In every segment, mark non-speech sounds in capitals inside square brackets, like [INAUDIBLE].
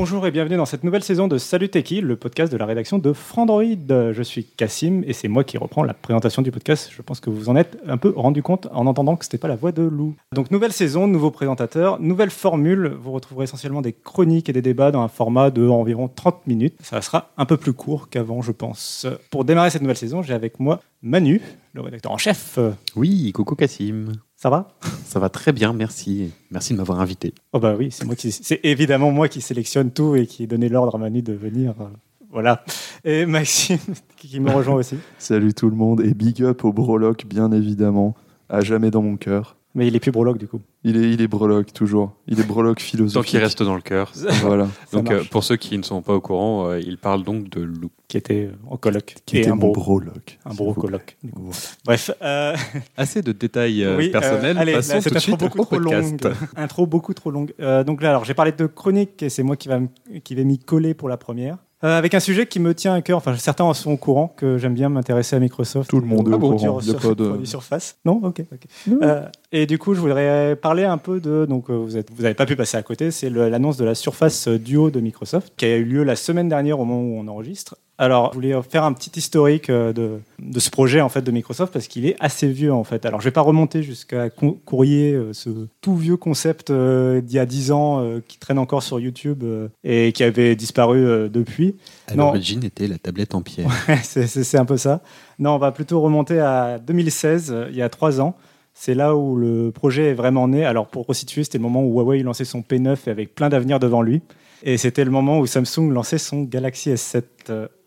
Bonjour et bienvenue dans cette nouvelle saison de Salut Techie, le podcast de la rédaction de Frandroid. Je suis Cassim et c'est moi qui reprends la présentation du podcast. Je pense que vous vous en êtes un peu rendu compte en entendant que c'était pas la voix de Lou. Donc nouvelle saison, nouveau présentateur, nouvelle formule. Vous retrouverez essentiellement des chroniques et des débats dans un format de environ 30 minutes. Ça sera un peu plus court qu'avant, je pense. Pour démarrer cette nouvelle saison, j'ai avec moi Manu, le rédacteur en chef. Oui, coucou Cassim. Ça va? Ça va très bien, merci. Merci de m'avoir invité. Oh bah oui, c'est moi qui, c'est évidemment moi qui sélectionne tout et qui ai donné l'ordre à Manu de venir. euh, Voilà. Et Maxime [LAUGHS] qui me rejoint aussi. Salut tout le monde et big up au Broloc, bien évidemment, à jamais dans mon cœur. Mais il est plus brologue du coup. Il est, il est Broloc, toujours. Il est Broloc Tant philosophique. qu'il reste dans le cœur. [LAUGHS] Voilà. Donc, euh, pour ceux qui ne sont pas au courant, euh, il parle donc de loup. qui était en coloc. Qui était un bro. Un bro. Voilà. Bref. euh, [LAUGHS] Assez de détails euh, oui, euh, personnels. allez, Passons là, tout de suite beaucoup au trop longue. intro beaucoup trop longue. Euh, donc là, alors j'ai parlé de chronique et c'est moi qui va, qui vais m'y coller pour la première. Euh, avec un sujet qui me tient à cœur, enfin certains en sont au courant que j'aime bien m'intéresser à Microsoft. Tout le monde est Ah au courant. sur- Il y a pas de- Surface. Non, ok. ok. Euh, et du coup, je voudrais parler un peu de. Donc, euh, vous n'avez vous avez pas pu passer à côté. C'est le- l'annonce de la Surface Duo de Microsoft qui a eu lieu la semaine dernière au moment où on enregistre. Alors, je voulais faire un petit historique euh, de, de ce projet en fait de Microsoft parce qu'il est assez vieux en fait. Alors, je vais pas remonter jusqu'à Courrier, euh, ce tout vieux concept euh, d'il y a 10 ans qui traîne encore sur YouTube et qui avait disparu depuis. À l'origine était la tablette en pierre. [LAUGHS] c'est un peu ça. Non, on va plutôt remonter à 2016, euh, il y a trois ans. C'est là où le projet est vraiment né. Alors, pour resituer, c'était le moment où Huawei lançait son P9 et avec plein d'avenir devant lui. Et c'était le moment où Samsung lançait son Galaxy S7.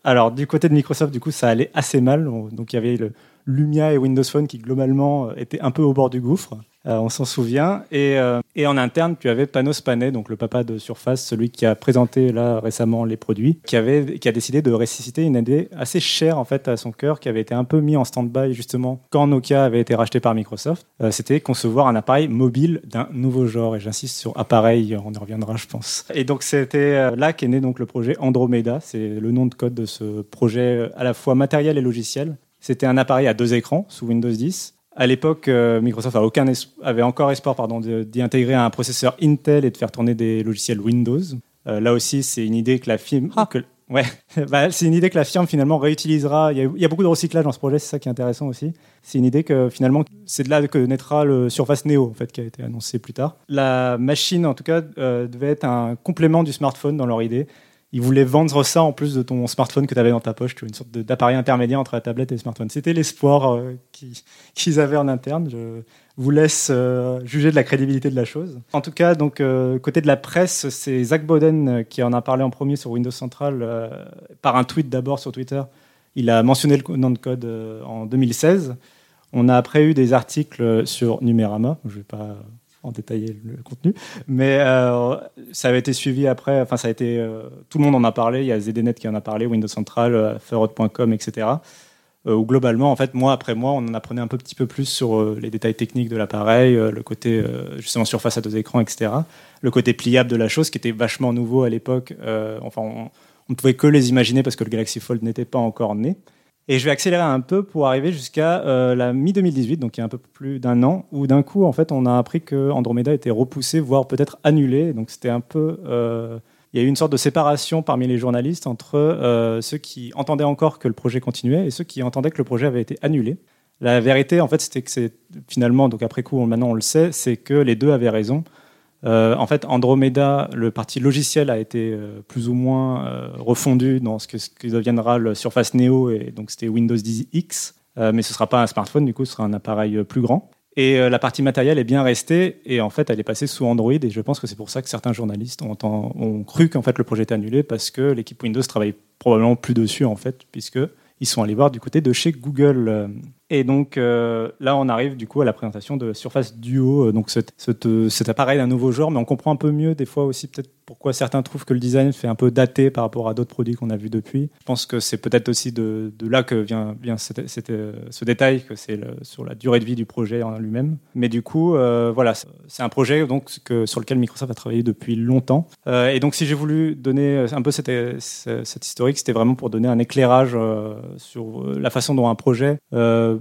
Alors, du côté de Microsoft, du coup, ça allait assez mal. On- Donc, il y avait le Lumia et Windows Phone qui, globalement, euh, étaient un peu au bord du gouffre. Euh, on s'en souvient. Et, euh, et en interne, tu avais Panos Panay, donc le papa de Surface, celui qui a présenté là récemment les produits, qui, avait, qui a décidé de ressusciter une idée assez chère en fait à son cœur, qui avait été un peu mis en stand-by justement quand Nokia avait été racheté par Microsoft. Euh, C'était concevoir un appareil mobile d'un nouveau genre. Et j'insiste sur appareil, on y reviendra, je pense. Et donc c'était là qu'est né donc le projet Andromeda. C'est le nom de code de ce projet à la fois matériel et logiciel. C'était un appareil à deux écrans sous Windows 10. À l'époque, euh, Microsoft a aucun avait encore espoir d'y intégrer un processeur Intel et de faire tourner des logiciels Windows. Euh, là aussi, c'est une idée que la firme, que- ouais, [LAUGHS] bah, c'est une idée que la firme finalement réutilisera. Il y, a, il y a beaucoup de recyclage dans ce projet, c'est ça qui est intéressant aussi. C'est une idée que finalement, c'est de là que naîtra le Surface Neo en fait, qui a été annoncé plus tard. La machine, en tout cas, euh, devait être un complément du smartphone dans leur idée. Ils voulaient vendre ça en plus de ton smartphone que tu avais dans ta poche, une sorte d'appareil intermédiaire entre la tablette et le smartphone. C'était l'espoir euh, qui- [LAUGHS] qu'ils avaient en interne. Je vous laisse euh, juger de la crédibilité de la chose. En tout cas, donc euh, côté de la presse, c'est Zach Bowden euh, qui en a parlé en premier sur Windows Central par un tweet d'abord sur Twitter. Il a mentionné le nom de code en 2016. On a après eu des articles sur Numérama. Je ne vais pas en détailler le contenu, mais euh, ça avait été suivi après. Enfin, ça a été euh, tout le monde en a parlé. Il y a ZDNet qui en a parlé, Windows Central, euh, Ferrot.com, etc. Où globalement, en fait, mois après mois, on en apprenait un peu, petit peu plus sur les détails techniques de l'appareil, le côté justement surface à deux écrans, etc. Le côté pliable de la chose, qui était vachement nouveau à l'époque. Enfin, on ne pouvait que les imaginer parce que le Galaxy Fold n'était pas encore né. Et je vais accélérer un peu pour arriver jusqu'à euh, la mi-2018, donc il y a un peu plus d'un an, où d'un coup, en fait, on a appris que Andromeda était repoussé, voire peut-être annulé. Donc c'était un peu. euh, il y a eu une sorte de séparation parmi les journalistes entre euh, ceux qui entendaient encore que le projet continuait et ceux qui entendaient que le projet avait été annulé. La vérité, en fait, c'était que c'est finalement, donc après coup, maintenant on le sait, c'est que les deux avaient raison. Euh, en fait, Andromeda, le parti logiciel a été euh, plus ou moins euh, refondu dans ce, que, deviendra le Surface Neo, et donc c'était Windows 10 X, Euh, mais ce sera pas un smartphone, du coup, ce sera un appareil plus grand. Et la partie matérielle est bien restée, et en fait, elle est passée sous Android, et je pense que c'est pour ça que certains journalistes ont, ont cru qu'en fait le projet était annulé, parce que l'équipe Windows travaille probablement plus dessus, en fait, puisque ils sont allés voir du côté de chez Google. Et donc euh, là, on arrive du coup à la présentation de Surface Duo, euh, donc euh, cet appareil d'un nouveau genre, mais on comprend un peu mieux des fois aussi peut-être pourquoi certains trouvent que le design fait un peu daté par rapport à d'autres produits qu'on a vus depuis. Je pense que c'est peut-être aussi de, là que vient, ce détail, que c'est sur la durée de vie du projet en lui-même. Mais du coup, voilà, c'est- un projet donc, sur lequel Microsoft a travaillé depuis longtemps. Et donc si j'ai voulu donner un peu cette, historique, c'était vraiment pour donner un éclairage sur la façon dont un projet,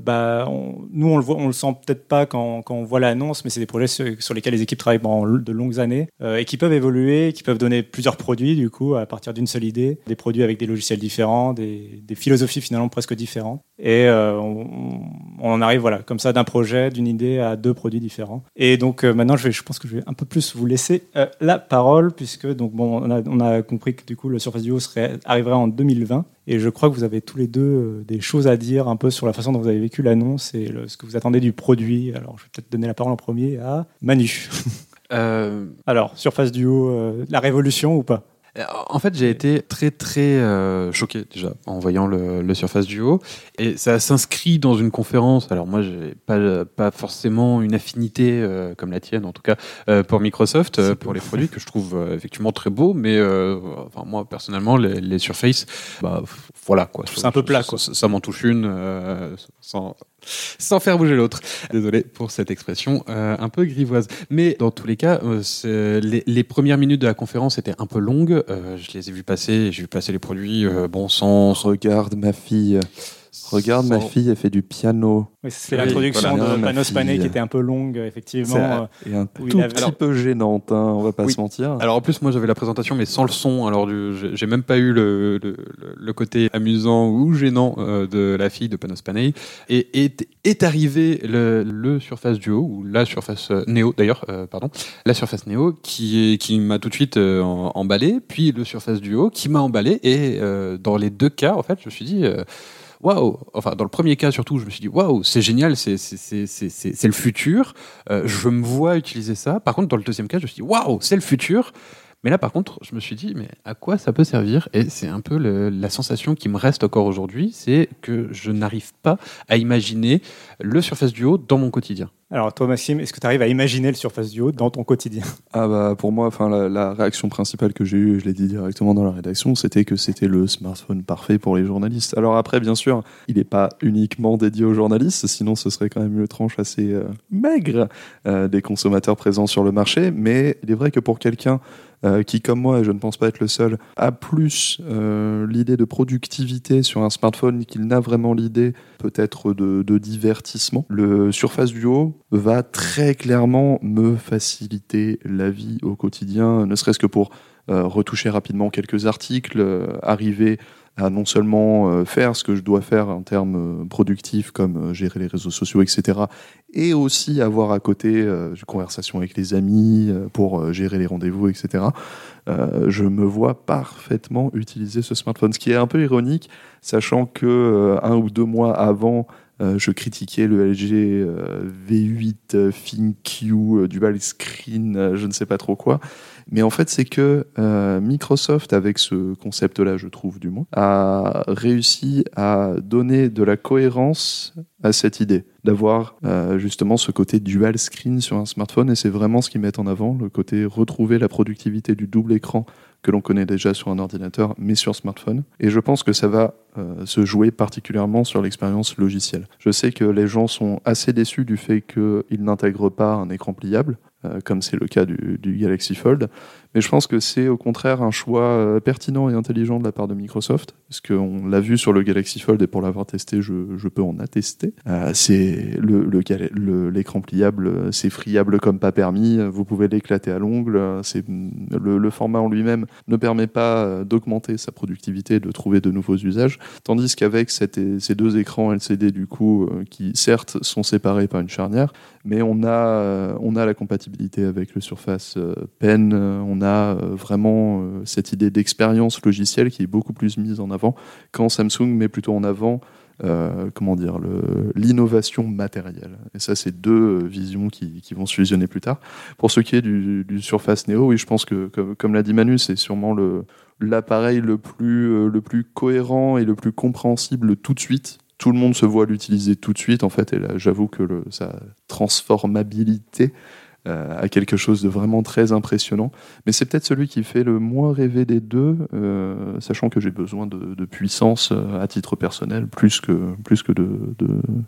bah, nous on le sent peut-être pas quand, on voit l'annonce, mais c'est des projets sur, lesquels les équipes travaillent pendant de longues années euh, et qui peuvent évoluer, qui peuvent donner plusieurs produits du coup à partir d'une seule idée, des produits avec des logiciels différents, des, philosophies finalement presque différentes. Et euh, on, en arrive voilà comme ça d'un projet, d'une idée à deux produits différents. Et donc euh, maintenant je pense que je vais un peu plus vous laisser la parole puisque donc bon on a, on a compris que du coup le Surface Duo serait arriverait en 2020 et je crois que vous avez tous les deux euh, des choses à dire un peu sur la façon dont vous avez vécu l'annonce et le- ce que vous attendez du produit. Alors je vais peut-être donner la parole en premier à Manu. Euh, [LAUGHS] Alors Surface Duo, euh, la révolution ou pas? En fait, j'ai été très très euh, choqué déjà en voyant le, le Surface Duo et ça s'inscrit dans une conférence. Alors moi, j'ai pas pas forcément une affinité euh, comme la tienne, en tout cas euh, pour Microsoft, pour les produits que je trouve effectivement très beaux, mais enfin moi personnellement, les, les Surface, bah voilà quoi. C'est un peu plat, quoi. Ça, ça m'en touche une sans sans faire bouger l'autre. Désolé pour cette expression euh, un peu grivoise. Mais dans tous les cas, euh, les, premières minutes de la conférence étaient un peu longues. Euh, je les ai vues passer, j'ai vu passer les produits, bon, sans... Regarde ma fille. Regarde ma fille, elle fait du piano. Oui, c'est Oui, l'introduction voilà. de Panos Panay fille. qui était un peu longue effectivement. et un tout avait- petit Alors- peu gênante, hein, on va pas Oui. se mentir. Alors en plus, moi j'avais la présentation, mais sans le son. Alors j'ai même pas eu le, le, le côté amusant ou gênant euh, de la fille de Panos Panay. Et est, est arrivé le, le Surface Duo ou la Surface euh, Neo d'ailleurs, euh, pardon, la Surface Neo qui m'a tout de suite euh, emballé, puis le Surface Duo qui m'a emballé. Et euh, dans les deux cas, en fait, je me suis dit. Waouh Enfin, dans le premier cas surtout, je me suis dit waouh, c'est génial, c'est le futur. Euh, je me vois utiliser ça. Par contre, dans le deuxième cas, je me suis dit waouh, c'est le futur. Mais là, par contre, je me suis dit, mais à quoi ça peut servir? Et c'est un peu le- la sensation qui me reste encore aujourd'hui, c'est que je n'arrive pas à imaginer le Surface Duo dans mon quotidien. Alors toi Maxime, est-ce que tu arrives à imaginer le Surface Duo dans ton quotidien? Ah bah pour moi, enfin la, la réaction principale que j'ai eue, je l'ai dit directement dans la rédaction, c'était que c'était le smartphone parfait pour les journalistes. Alors après, bien sûr, il n'est pas uniquement dédié aux journalistes, sinon ce serait quand même une tranche assez euh, maigre euh, des consommateurs présents sur le marché. Mais il est vrai que pour quelqu'un euh, qui, comme moi, et je ne pense pas être le seul, a plus euh, l'idée de productivité sur un smartphone qu'il n'a vraiment l'idée peut-être de, de divertissement. Le Surface Duo va très clairement me faciliter la vie au quotidien, ne serait-ce que pour euh, retoucher rapidement quelques articles, arriver à non seulement euh, faire ce que je dois faire en termes euh, productifs comme euh, gérer les réseaux sociaux, etc., et aussi avoir à côté une conversation avec les amis pour gérer les rendez-vous, etc. Je me vois parfaitement utiliser ce smartphone, ce qui est un peu ironique, sachant que un ou deux mois avant, euh, je critiquais le LG euh, V8 euh, ThinQ dual screen, je ne sais pas trop quoi. Mais en fait, c'est que Microsoft, avec ce concept-là, je trouve du moins, a réussi à donner de la cohérence à cette idée d'avoir justement ce côté dual screen sur un smartphone et c'est vraiment ce qu'ils mettent en avant, le côté retrouver la productivité du double écran que l'on connaît déjà sur un ordinateur mais sur smartphone. Et je pense que ça va euh, se jouer particulièrement sur l'expérience logicielle. Je sais que les gens sont assez déçus du fait qu'ils n'intègrent pas un écran pliable, euh, comme c'est le cas du, Galaxy Fold. Mais je pense que c'est au contraire un choix euh, pertinent et intelligent de la part de Microsoft, parce qu'on l'a vu sur le Galaxy Fold et pour l'avoir testé, je, peux en attester. C'est l'écran pliable, c'est friable comme pas permis. Vous pouvez l'éclater à l'ongle. C'est le, le format en lui-même ne permet pas d'augmenter sa productivité, de trouver de nouveaux usages. Tandis qu'avec ces deux écrans LCD, du coup, euh, qui certes sont séparés par une charnière, mais on a, euh, on a la compatibilité avec le Surface euh, Pen, on a vraiment cette idée d'expérience logicielle qui est beaucoup plus mise en avant quand Samsung met plutôt en avant euh, comment dire l'innovation matérielle. Et ça, c'est deux euh, visions qui, vont se fusionner plus tard. Pour ce qui est du, Surface Neo, oui, je pense que, comme, l'a dit Manu, c'est sûrement l'appareil le plus euh, le plus cohérent et le plus compréhensible tout de suite. Tout le monde se voit l'utiliser tout de suite, en fait. Et là, j'avoue que sa transformabilité euh, a quelque chose de vraiment très impressionnant. Mais c'est peut-être celui qui fait le moins rêver des deux, euh, sachant que j'ai besoin de, puissance euh, à titre personnel, plus que, plus que de,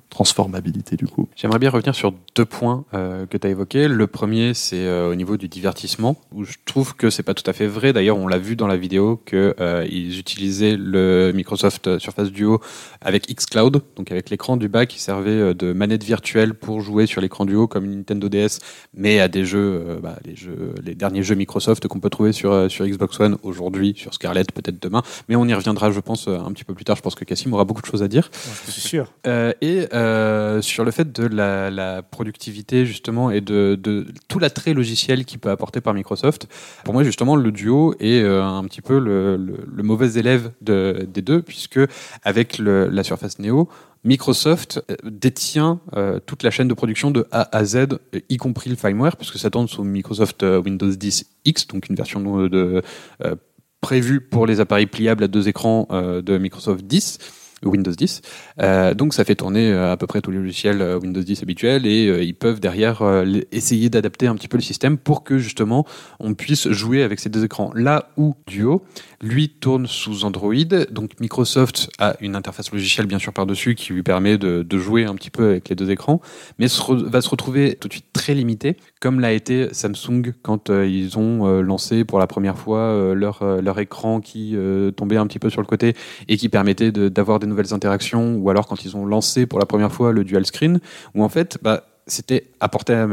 transformabilité du coup. J'aimerais bien revenir sur deux points que tu as évoqués. Le premier, c'est au niveau du divertissement, où je trouve que c'est pas tout à fait vrai. D'ailleurs, on l'a vu dans la vidéo que ils utilisaient le Microsoft Surface Duo avec xCloud, donc avec l'écran du bas qui servait de manette virtuelle pour jouer sur l'écran du haut comme une Nintendo DS, mais à des jeux, euh, bah, les jeux, les derniers jeux Microsoft qu'on peut trouver sur euh, sur Xbox One aujourd'hui, sur Scarlett peut-être demain. Mais on y reviendra, je pense, euh, un petit peu plus tard. Je pense que Cassim aura beaucoup de choses à dire. Je suis sûr. Euh, et euh, sur le fait de la, la productivité justement et de, de tout l'attrait logiciel qui peut apporter par Microsoft. Pour moi justement le duo est euh, un petit peu le, le, le mauvais élève de, des deux puisque avec le, la Surface Neo Microsoft euh, détient euh, toute la chaîne de production de A à Z, y compris le firmware, puisque ça tourne sous Microsoft euh, Windows 10 X, donc une version de, prévue pour les appareils pliables à deux écrans de Microsoft 10. Windows 10. Euh, donc ça fait tourner euh, à peu près tous les logiciels euh, Windows 10 habituels et ils peuvent derrière essayer d'adapter un petit peu le système pour que justement on puisse jouer avec ces deux écans. Là où Duo, lui, tourne sous Android, donc Microsoft a une interface logicielle bien sûr par-dessus qui lui permet de, de jouer un petit peu avec les deux écrans, mais va se retrouver tout de suite très limité, comme l'a été Samsung quand ils ont lancé pour la première fois leur, leur écran qui tombait un petit peu sur le côté et qui permettait de- d'avoir des nouvelles interactions, ou alors quand ils ont lancé pour la première fois le dual screen, où en fait, bah, c'était apporté à,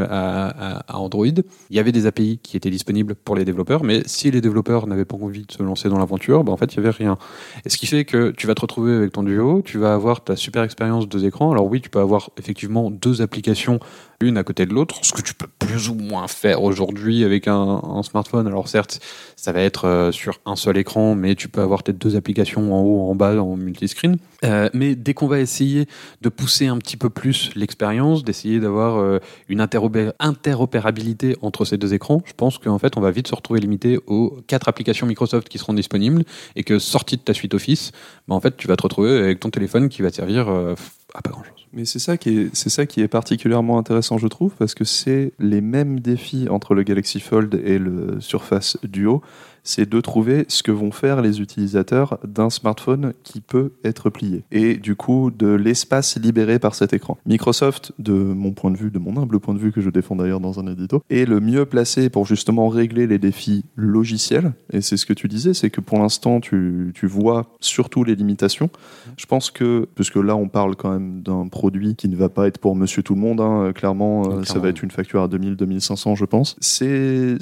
à- Android. Il y avait des API qui étaient disponibles pour les développeurs, mais si les développeurs n'avaient pas envie de se lancer dans l'aventure, bah, en fait, il y avait rien. Et ce qui fait que tu vas te retrouver avec ton duo, tu vas avoir ta super expérience deux écrans. Alors oui, tu peux avoir effectivement deux applications l'une à côté de l'autre, ce que tu peux plus ou moins faire aujourd'hui avec un, smartphone. Alors certes, ça va être euh, sur un seul écran, mais tu peux avoir peut-être deux applications en haut, en bas, en multiscreen. Euh, mais dès qu'on va essayer de pousser un petit peu plus l'expérience, d'essayer d'avoir euh, une interopérabilité entre ces deux écrans, je pense qu'en fait, on va vite se retrouver limité aux quatre applications Microsoft qui seront disponibles et que sortie de ta suite Office, bah, en fait, tu vas te retrouver avec ton téléphone qui va te servir euh, à pas grand-chose. Mais c'est ça qui est, ça qui est particulièrement intéressant, je trouve, parce que c'est les mêmes défis entre le Galaxy Fold et le Surface Duo. C'est de trouver ce que vont faire les utilisateurs d'un smartphone qui peut être plié. Et du coup, de l'espace libéré par cet écran. Microsoft, de mon point de vue, de mon humble point de vue que je défends d'ailleurs dans un édito, est le mieux placé pour justement régler les défis logiciels. Et c'est ce que tu disais, c'est que pour l'instant, tu, tu vois surtout les limitations. Je pense que, puisque là, on parle quand même d'un produit qui ne va pas être pour monsieur tout le monde, hein, clairement, euh, ça va être une facture à 2000, 2500, je pense. C'est,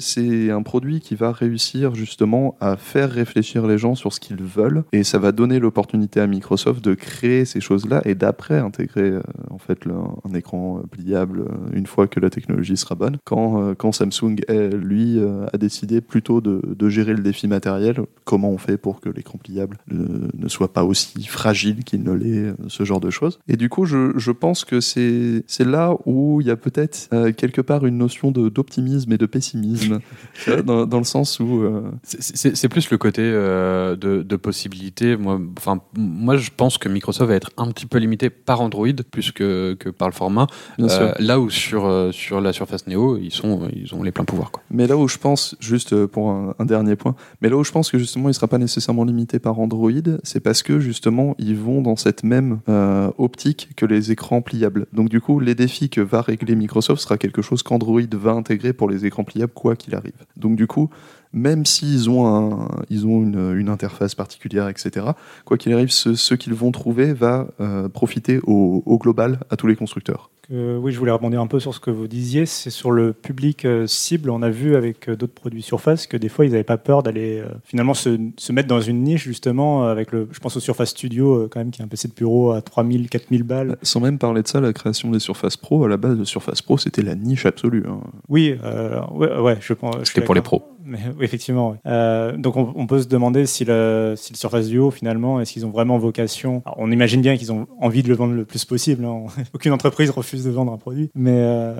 un produit qui va réussir justement à faire réfléchir les gens sur ce qu'ils veulent et ça va donner l'opportunité à Microsoft de créer ces choses-là et d'après intégrer euh, en fait le- un écran euh, pliable euh, une fois que la technologie sera bonne. Quand, euh, quand Samsung, euh, lui, euh, a décidé plutôt de, de gérer le défi matériel, comment on fait pour que l'écran pliable ne, ne soit pas aussi fragile qu'il ne l'est, euh, ce genre de choses. Et du coup, je, je pense que c'est là où il y a peut-être euh, quelque part une notion d'optimisme et de pessimisme, [LAUGHS] dans, dans le sens où... euh, C'est- plus le côté euh, de, de possibilités. Moi, moi, je pense que Microsoft va être un petit peu limité par Android plus que, que par le format. Euh, là où sur, sur la Surface Neo, ils, sont, ils ont les pleins pouvoirs. Quoi. Mais là où je pense, juste pour un, un dernier point, mais là où je pense que justement il sera pas nécessairement limité par Android, c'est parce que justement ils vont dans cette même euh, optique que les écrans pliables. Donc du coup, les défis que va régler Microsoft sera quelque chose qu'Android va intégrer pour les écrans pliables quoi qu'il arrive. Donc du coup, même s'ils ont, un, ils ont une, une interface particulière, etc. Quoi qu'il arrive, ce, ce qu'ils vont trouver va euh, profiter au, au global à tous les constructeurs. Euh, oui, je voulais rebondir un peu sur ce que vous disiez. C'est sur le public euh, cible. On a vu avec euh, d'autres produits Surface que des fois, ils n'avaient pas peur d'aller finalement se, se mettre dans une niche, justement, avec le. Je pense au Surface Studio, quand même, qui est un PC de bureau à 3000, 4000 balles. Sans même parler de ça, la création des Surface Pro, à la base de Surface Pro, c'était la niche absolue. hein. Oui, ouais, ouais, je pense. C'était pour les pros. Oui, effectivement. Euh, donc on, peut se demander si le, si le Surface Duo, finalement, est-ce qu'ils ont vraiment vocation On imagine bien qu'ils ont envie de le vendre le plus possible. hein. [LAUGHS] Aucune entreprise refuse de vendre un produit. Mais, euh,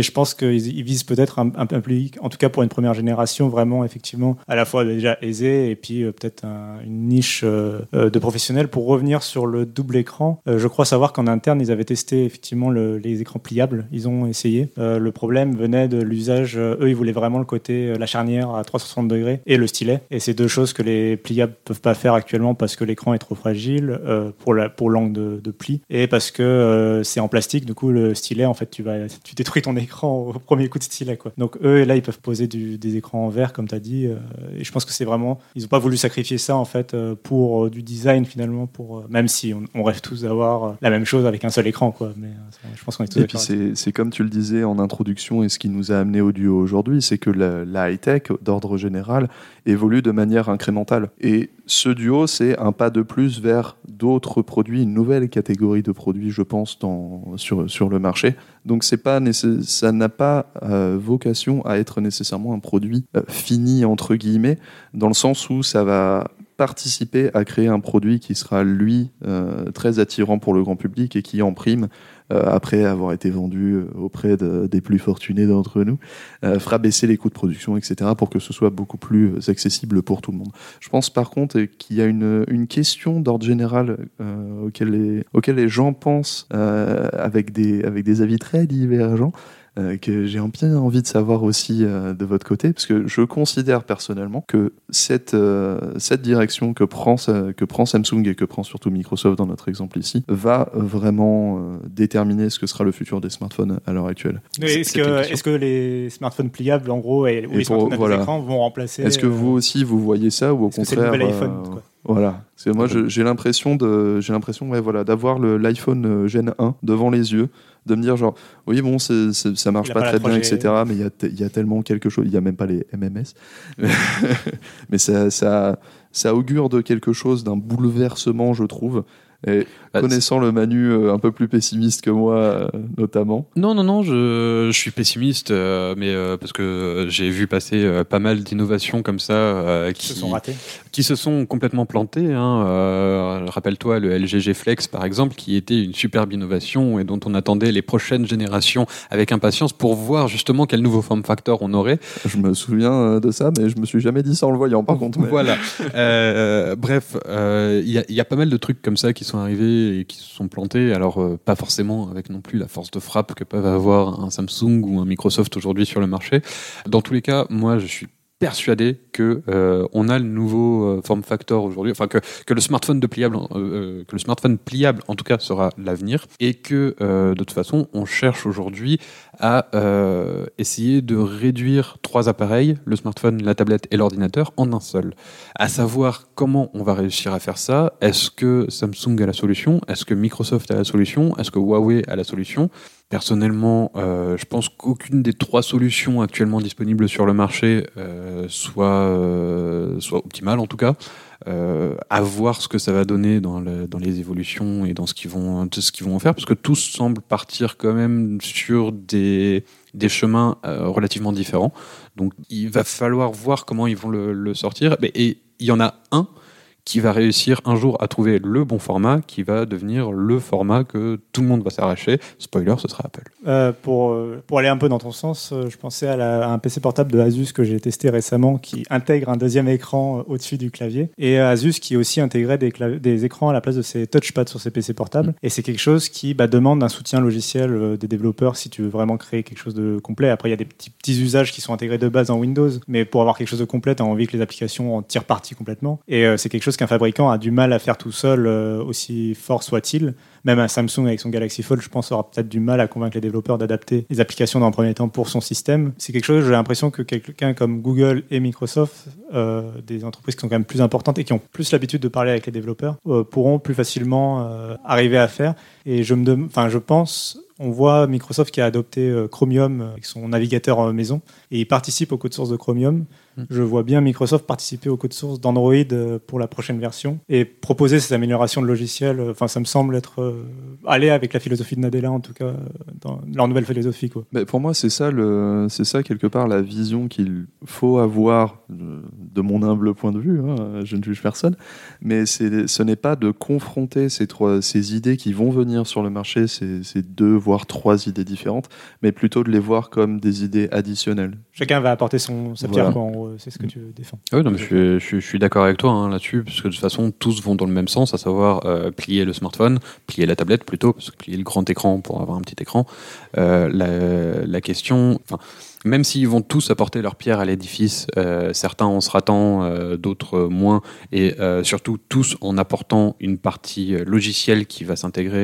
je pense qu'ils ils visent peut-être un, un, public, en tout cas pour une première génération, vraiment, effectivement, à la fois déjà aisé et puis euh, peut-être un- une niche de professionnels. Pour revenir sur le double écran, je crois savoir qu'en interne, ils avaient testé effectivement le- les écrans pliables. Ils ont essayé. Le problème venait de l'usage. eux, ils voulaient vraiment le côté, la charnière à 360 degrés et le stylet. Et c'est deux choses que les pliables peuvent pas faire actuellement parce que l'écran est trop fragile euh, pour la pour l'angle de, de pli et parce que euh, c'est en plastique. Du coup, le stylet, en fait, tu vas tu détruis ton [LAUGHS] écran au premier coup de stylet. Quoi. Donc eux, là, ils peuvent poser du- des écrans en verre, comme tu as dit. euh, et je pense que c'est vraiment, ils ont pas voulu sacrifier ça en fait pour du design finalement, pour même si on, on rêve tous d'avoir la même chose avec un seul écran, quoi. Mais je pense qu'on est tous Et puis c'est comme tu le disais en introduction et ce qui nous a amené au duo aujourd'hui, c'est que la, la d'ordre général, évolue de manière incrémentale. Et ce duo, c'est un pas de plus vers d'autres produits, une nouvelle catégorie de produits, je pense, dans, sur, sur le marché. Donc pas ça n'a pas euh, vocation à être nécessairement un produit euh, fini, entre guillemets, dans le sens où ça va participer à créer un produit qui sera, lui, euh, très attirant pour le grand public et qui, en prime, après avoir été vendu euh, auprès de- des plus fortunés d'entre nous, euh, fera baisser les coûts de production, etc., pour que ce soit beaucoup plus euh, accessible pour tout le monde. Je pense par contre euh, qu'il y a une, une question d'ordre général euh, auquel, les, auquel les gens pensent euh, avec, des, avec des avis très divergents. Euh, que j'ai bien envie de savoir aussi euh, de votre côté, parce que je considère personnellement que cette, euh, cette direction que prend, que prend Samsung et que prend surtout Microsoft dans notre exemple ici, va vraiment déterminer ce que sera le futur des smartphones à l'heure actuelle. C'est- Est-ce c'est que, les smartphones pliables, en gros, et, ou Et les pour- smartphones à voilà. vont remplacer Est-ce que vous aussi vous voyez ça ou au c'est contraire nouvel iPhone, euh, Voilà. Parce que moi j'ai l'impression de j'ai l'impression ouais, voilà d'avoir le- l'iPhone euh, Gen 1 devant les yeux, de me dire genre oui bon c'est- c'est- ça marche pas pas très bien 3G. etc. Mais il y a il y a tellement quelque chose. Il y a même pas les MMS. [LAUGHS] mais ça ça ça augure de quelque chose d'un bouleversement je trouve. Et Bah, connaissant le Manu euh, un peu plus pessimiste que moi euh, notamment. Non, non, non, je, je suis pessimiste, euh, mais euh, parce que j'ai vu passer euh, pas mal d'innovations comme ça euh, qui qui, se sont ratés qui se sont complètement plantées. Hein. Euh, Rappelle-toi le LG G Flex, par exemple, qui était une superbe innovation et dont on attendait les prochaines générations avec impatience pour voir justement quel nouveau form factor on aurait. Je me souviens de ça, mais je me suis jamais dit ça en le voyant. Par contre, mais- Voilà. Euh, bref, euh, il y, a, il y a pas mal de trucs comme ça qui sont arrivés et qui se sont plantés. Alors, euh, pas forcément avec non plus la force de frappe que peuvent avoir un Samsung ou un Microsoft aujourd'hui sur le marché. Dans tous les cas, moi, je suis persuadé euh, on a le nouveau euh, form factor aujourd'hui, enfin que, le smartphone pliable, euh, que le smartphone pliable en tout cas sera l'avenir, et que de toute façon on cherche aujourd'hui à essayer de réduire trois appareils, le smartphone, la tablette et l'ordinateur, en un seul. À savoir comment on va réussir à faire ça. Est-ce que Samsung a la solution? Est-ce que Microsoft a la solution? Est-ce que Huawei a la solution? Personnellement, je pense qu'aucune des trois solutions actuellement disponibles sur le marché soit, euh, soit optimale en tout cas. Euh, à voir ce que ça va donner dans, dans les évolutions et dans ce qu'ils vont, ce qu'ils vont en faire, parce que tous semblent partir quand même sur des, des chemins euh, relativement différents. Donc il va falloir voir comment ils vont le, le sortir. Et il y en a un qui va réussir un jour à trouver le bon format, qui va devenir le format que tout le monde va s'arracher. Spoiler, ce sera Apple. Euh, pour, euh, pour aller un peu dans ton sens, euh, je pensais à, un PC portable de Asus que j'ai testé récemment qui intègre un deuxième écran au-dessus du clavier et Asus qui aussi intégrait des, écrans à la place de ses touchpads sur ses PC portables. Et c'est quelque chose qui bah, demande un soutien logiciel des développeurs si tu veux vraiment créer quelque chose de complet. Après, il y a des petits, usages qui sont intégrés de base en Windows, mais pour avoir quelque chose de complet, tu as envie que les applications en tirent parti complètement. Et c'est quelque chose qu'un fabricant a du mal à faire tout seul, euh, aussi fort soit-il. Même un Samsung avec son Galaxy Fold, je pense, aura peut-être du mal à convaincre les développeurs d'adapter les applications dans un premier temps pour son système. C'est quelque chose, j'ai l'impression que quelqu'un comme Google et Microsoft, euh, des entreprises qui sont quand même plus importantes et qui ont plus l'habitude de parler avec les développeurs, euh, pourront plus facilement euh, arriver à faire. Et je me, enfin, je pense, on voit Microsoft qui a adopté Chromium avec son navigateur maison et il participe au code source de Chromium. Mm. Je vois bien Microsoft participer au code source d'Android pour la prochaine version et proposer ces améliorations de logiciels. Enfin, ça me semble être aller avec la philosophie de Nadella en tout cas, euh, dans leur nouvelle philosophie. Quoi. Mais pour moi, c'est ça, ça quelque part la vision qu'il faut avoir, de, de mon humble point de vue. hein, je ne juge personne, mais ce n'est pas de confronter ces trois, ces idées qui vont venir sur le marché, ces deux voire trois idées différentes, mais plutôt de les voir comme des idées additionnelles. Chacun va apporter son, sa pierre, Voilà. quoi, en gros, c'est ce que tu défends. Ah oui, non, mais je suis, je suis- je suis d'accord avec toi hein, là-dessus, parce que de toute façon, tous vont dans le même sens, à savoir euh, plier le smartphone, plier la tablette plutôt, parce que plier le grand écran pour avoir un petit écran. Euh, la, la question, même s'ils vont tous apporter leur pierre à l'édifice, euh, certains en se ratant, euh, d'autres moins, et euh, surtout tous en apportant une partie logicielle qui va s'intégrer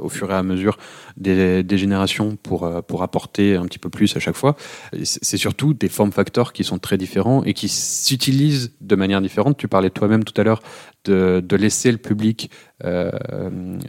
au fur et à mesure des, générations pour, pour apporter un petit peu plus à chaque fois. C'est surtout des form factors qui sont très différents et qui s'utilisent de manière différente. Tu parlais toi-même tout à l'heure de, laisser le public euh,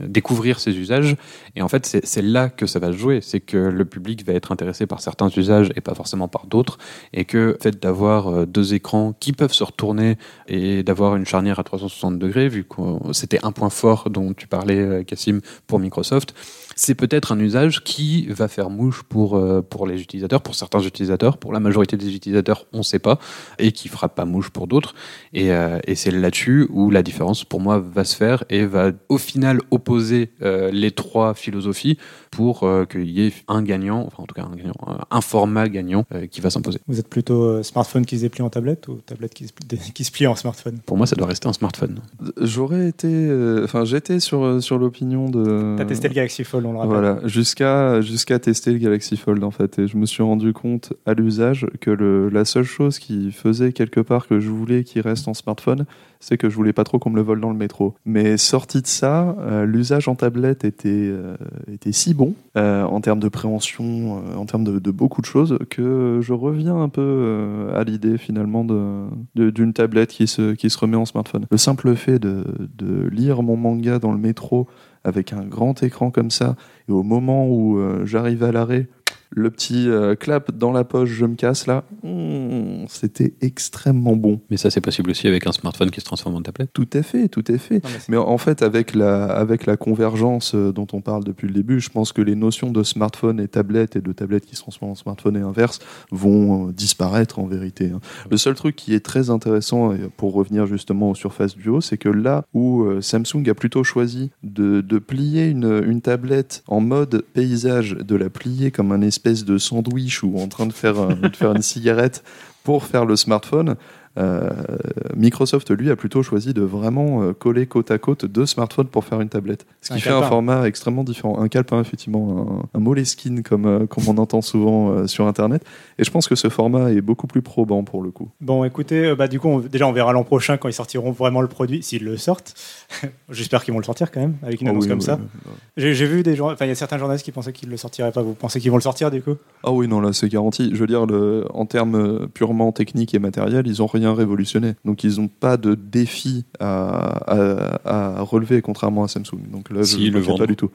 découvrir ses usages. Et en fait, c'est là que ça va se jouer. C'est que le public va être intéressé par certains usages et pas forcément par d'autres. Et que le fait d'avoir euh, deux écrans qui peuvent se retourner et d'avoir une charnière à 360 degrés, vu que c'était un point fort dont tu parlais, euh, Cassim, pour Microsoft, c'est peut-être un usage qui va faire mouche pour, euh, pour les utilisateurs, pour certains utilisateurs, pour la majorité des utilisateurs, on ne sait pas, et qui fera pas mouche pour d'autres. Et, euh, et c'est là-dessus où la différence, pour moi, va se faire et va au final opposer euh, les trois philosophies pour euh, qu'il y ait un gagnant, enfin en tout cas un gagnant, euh, un format gagnant euh, qui va s'imposer. Vous êtes plutôt euh, smartphone qui se déplie en tablette ou tablette qui se, [LAUGHS] qui se plie en smartphone? Pour moi, ça doit rester un smartphone. J'aurais été, euh, enfin, j'étais sur sur l'opinion de. T'as testé le Galaxy Fold, on le rappelle. Voilà, jusqu'à jusqu'à tester le Galaxy Fold en fait, et je me suis rendu compte à l'usage que le, la seule chose qui faisait quelque part que je voulais qu'il reste en smartphone, c'est que je voulais pas trop qu'on me le vole dans le métro. Mais sorti de ça, euh, l'usage en tablette était euh, était si bon euh, en termes de préhension, euh, en termes de, beaucoup de choses, que je reviens un peu euh, à l'idée finalement d'une tablette qui se remet en smartphone. Le simple fait de, lire mon manga dans le métro avec un grand écran comme ça, et au moment où j'arrive à l'arrêt, le petit euh, clap dans la poche, je me casse là, hmm, c'était extrêmement bon. Mais ça, c'est possible aussi avec un smartphone qui se transforme en tablette. Tout à fait, tout à fait. Non, mais en fait, avec la, avec la convergence euh, dont on parle depuis le début, je pense que les notions de smartphone et tablette et de tablette qui se transforment en smartphone et inverse vont euh, disparaître en vérité. hein. Le seul truc qui est très intéressant, pour revenir justement aux surfaces duo, c'est que là où euh, Samsung a plutôt choisi de, de plier une, une tablette en mode paysage, de la plier comme un espèce de sandwich ou en train de faire, un- de faire une cigarette pour faire le smartphone, euh, Microsoft, lui, a plutôt choisi de vraiment euh, coller côte à côte deux smartphones pour faire une tablette. Ce Un qui fait un format extrêmement différent. Un calepin, effectivement, un, un Moleskine, comme, euh, comme on entend souvent euh, sur Internet. Et je pense que ce format est beaucoup plus probant pour le coup. Bon, écoutez, euh, bah, du coup, on- déjà, on verra l'an prochain quand ils sortiront vraiment le produit, s'ils le sortent. [LAUGHS] J'espère qu'ils vont le sortir quand même, avec une Ah annonce oui, comme oui, ça. oui. J'ai vu des gens, enfin, il y a certains journalistes qui pensaient qu'ils le sortiraient pas. Vous pensez qu'ils vont le sortir du coup? Ah oui, non, là, c'est garanti. Je veux dire, le, en termes euh, purement techniques et matériels, ils rien révolutionné. Donc, ils n'ont pas de défi à, à, à relever, contrairement à Samsung. Donc là, je ne le pas du tout.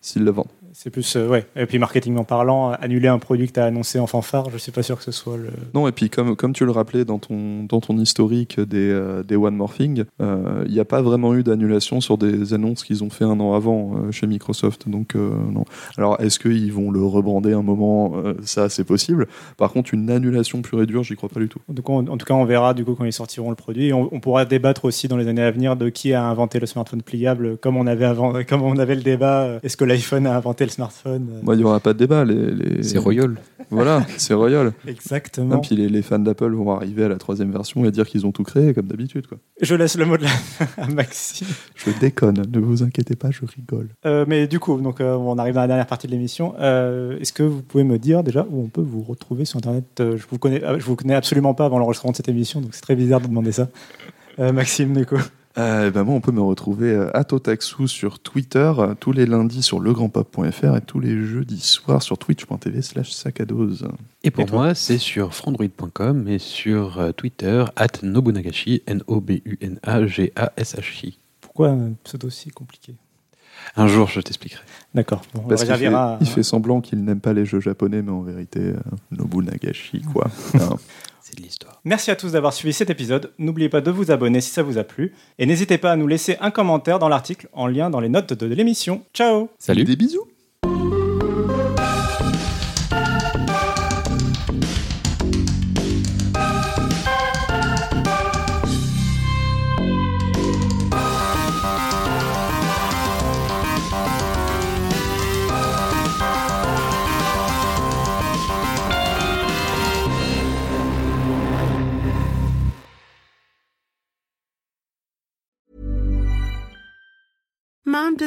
S'ils le vendent. C'est plus, euh, ouais. Et puis, marketingment parlant, annuler un produit que tu as annoncé en fanfare, je suis pas sûr que ce soit le. Non, et puis comme, comme tu le rappelais dans ton, dans ton historique des, euh, des One More Thing, euh, il n'y a pas vraiment eu d'annulation sur des annonces qu'ils ont fait un an avant euh, chez Microsoft. Donc, non. Alors, est-ce qu'ils vont le rebrander un moment Ça, c'est possible. Par contre, une annulation pure et dure, j'y crois pas du tout. Donc, on- en tout cas, on verra du coup quand ils sortiront le produit. Et on, on pourra débattre aussi dans les années à venir de qui a inventé le smartphone pliable, comme on avait avant, [LAUGHS] comme on avait le débat. Est-ce que l'iPhone a inventé le smartphone euh, Moi, il n'y aura pas de débat. Les, les- C'est Royal. Voilà, c'est Royal. [LAUGHS] Exactement. Et puis les, les fans d'Apple vont arriver à la troisième version et dire qu'ils ont tout créé, comme d'habitude. quoi. Je laisse le mot de la fin à Maxime. Je déconne, ne vous inquiétez pas, je rigole. Euh, mais du coup, donc, euh, on arrive à la dernière partie de l'émission. Euh, Est-ce que vous pouvez me dire déjà où on peut vous retrouver sur Internet? Je vous connais, je vous connais absolument pas avant l'enregistrement de cette émission, donc c'est très bizarre de demander ça. Euh, Maxime, du coup. Euh, ben moi, on peut me retrouver euh, à Totaxu sur Twitter, euh, tous les lundis sur legrandpop.fr et tous les jeudis soirs sur twitch.tv slash sacadose. Et pour Et moi, c'est sur frandroid.com et sur euh, Twitter, at Nobunagashi, N-O-B-U-N-A-G-A-S-H-I. Pourquoi un pseudo si compliqué? Un jour, je t'expliquerai. D'accord. Bon, on Parce le qu'il fait, il semblant qu'il n'aime pas les jeux japonais, mais en vérité, euh, Nobunagashi, quoi. [LAUGHS] Hein. C'est de l'histoire. Merci à tous d'avoir suivi cet épisode. N'oubliez pas de vous abonner si ça vous a plu. Et n'hésitez pas à nous laisser un commentaire dans l'article en lien dans les notes de l'émission. Ciao Salut. Des bisous